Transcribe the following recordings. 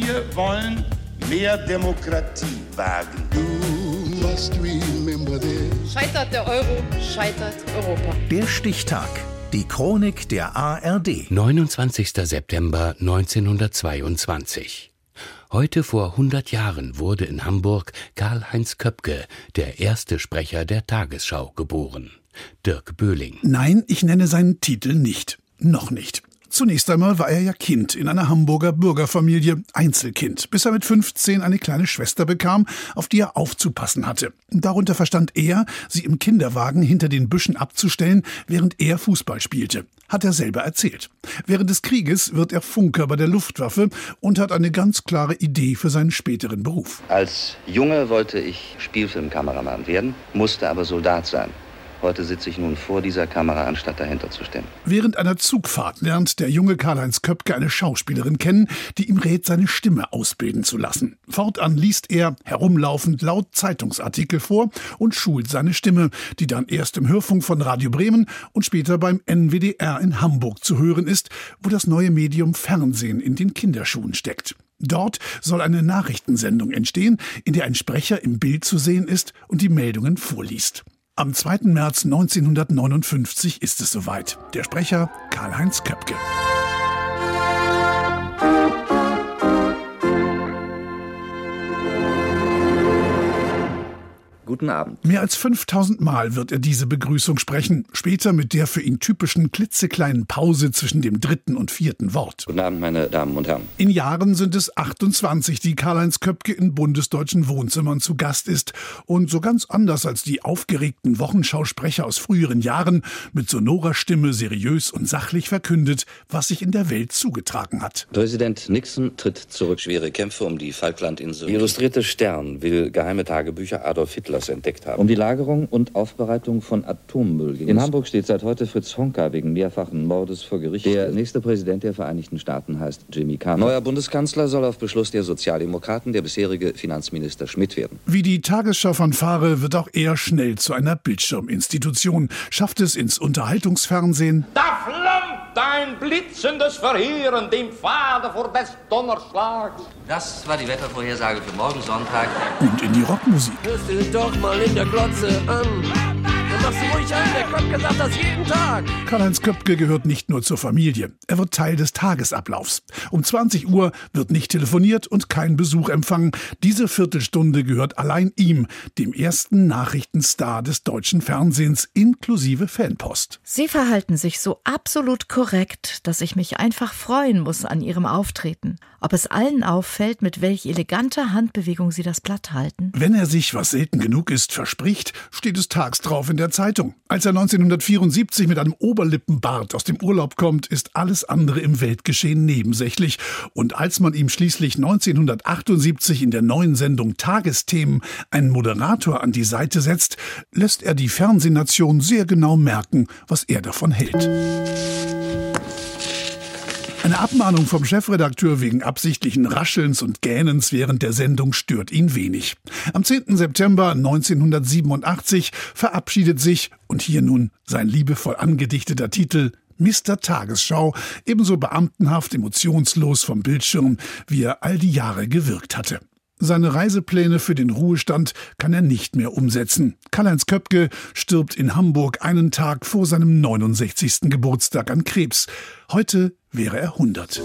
Wir wollen mehr Demokratie wagen. Scheitert der Euro, scheitert Europa. Der Stichtag. Die Chronik der ARD. 29. September 1922. Heute vor 100 Jahren wurde in Hamburg Karl-Heinz Köpke, der erste Sprecher der Tagesschau, geboren. Dirk Böhling. Nein, ich nenne seinen Titel nicht. Noch nicht. Zunächst einmal war er ja Kind in einer Hamburger Bürgerfamilie, Einzelkind, bis er mit 15 eine kleine Schwester bekam, auf die er aufzupassen hatte. Darunter verstand er, sie im Kinderwagen hinter den Büschen abzustellen, während er Fußball spielte. Hat er selber erzählt. Während des Krieges wird er Funker bei der Luftwaffe und hat eine ganz klare Idee für seinen späteren Beruf. Als Junge wollte ich Spielfilmkameramann werden, musste aber Soldat sein. Heute sitze ich nun vor dieser Kamera, anstatt dahinter zu stehen. Während einer Zugfahrt lernt der junge Karl-Heinz Köpke eine Schauspielerin kennen, die ihm rät, seine Stimme ausbilden zu lassen. Fortan liest er, herumlaufend, laut Zeitungsartikel vor und schult seine Stimme, die dann erst im Hörfunk von Radio Bremen und später beim NWDR in Hamburg zu hören ist, wo das neue Medium Fernsehen in den Kinderschuhen steckt. Dort soll eine Nachrichtensendung entstehen, in der ein Sprecher im Bild zu sehen ist und die Meldungen vorliest. Am 2. März 1959 ist es soweit. Der Sprecher Karl-Heinz Köpke. Guten Abend. Mehr als 5000 Mal wird er diese Begrüßung sprechen, später mit der für ihn typischen klitzekleinen Pause zwischen dem dritten und vierten Wort. Guten Abend, meine Damen und Herren. In Jahren sind es 28, die Karl-Heinz Köpke in bundesdeutschen Wohnzimmern zu Gast ist. Und so ganz anders als die aufgeregten Wochenschausprecher aus früheren Jahren mit sonorer Stimme seriös und sachlich verkündet, was sich in der Welt zugetragen hat. Präsident Nixon tritt zurück. Schwere Kämpfe um die Falklandinseln. Die illustrierte Stern will geheime Tagebücher Adolf Hitlers entdeckt haben. Um die Lagerung und Aufbereitung von Atommüll ging In Hamburg steht seit heute Fritz Honka wegen mehrfachen Mordes vor Gericht. Der nächste Präsident der Vereinigten Staaten heißt Jimmy Carter. Neuer Bundeskanzler soll auf Beschluss der Sozialdemokraten der bisherige Finanzminister Schmidt werden. Wie die Tagesschau-Fanfare wird auch er schnell zu einer Bildschirminstitution, schafft es ins Unterhaltungsfernsehen. Da ein blitzendes Verheeren dem Pfade vor des Donnerschlags. Das war die Wettervorhersage für morgen Sonntag. Und in die Rockmusik. Hörst du doch mal in der Glotze an. Machst du ruhig an, der Köpke sagt das jeden Tag. Karl-Heinz Köpke gehört nicht nur zur Familie, er wird Teil des Tagesablaufs. Um 20 Uhr wird nicht telefoniert und kein Besuch empfangen. Diese Viertelstunde gehört allein ihm, dem ersten Nachrichtenstar des deutschen Fernsehens inklusive Fanpost. Sie verhalten sich so absolut korrekt, dass ich mich einfach freuen muss an ihrem Auftreten. Ob es allen auffällt, mit welch eleganter Handbewegung sie das Blatt halten? Wenn er sich, was selten genug ist, verspricht, steht es tags drauf in der Zeitung. Als er 1974 mit einem Oberlippenbart aus dem Urlaub kommt, ist alles andere im Weltgeschehen nebensächlich. Und als man ihm schließlich 1978 in der neuen Sendung Tagesthemen einen Moderator an die Seite setzt, lässt er die Fernsehnation sehr genau merken, was er davon hält. Eine Abmahnung vom Chefredakteur wegen absichtlichen Raschelns und Gähnens während der Sendung stört ihn wenig. Am 10. September 1987 verabschiedet sich, und hier nun sein liebevoll angedichteter Titel, Mr. Tagesschau, ebenso beamtenhaft emotionslos vom Bildschirm, wie er all die Jahre gewirkt hatte. Seine Reisepläne für den Ruhestand kann er nicht mehr umsetzen. Karl-Heinz Köpke stirbt in Hamburg einen Tag vor seinem 69. Geburtstag an Krebs. Heute wäre er 100.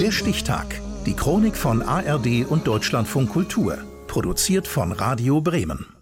Der Stichtag. Die Chronik von ARD und Deutschlandfunk Kultur. Produziert von Radio Bremen.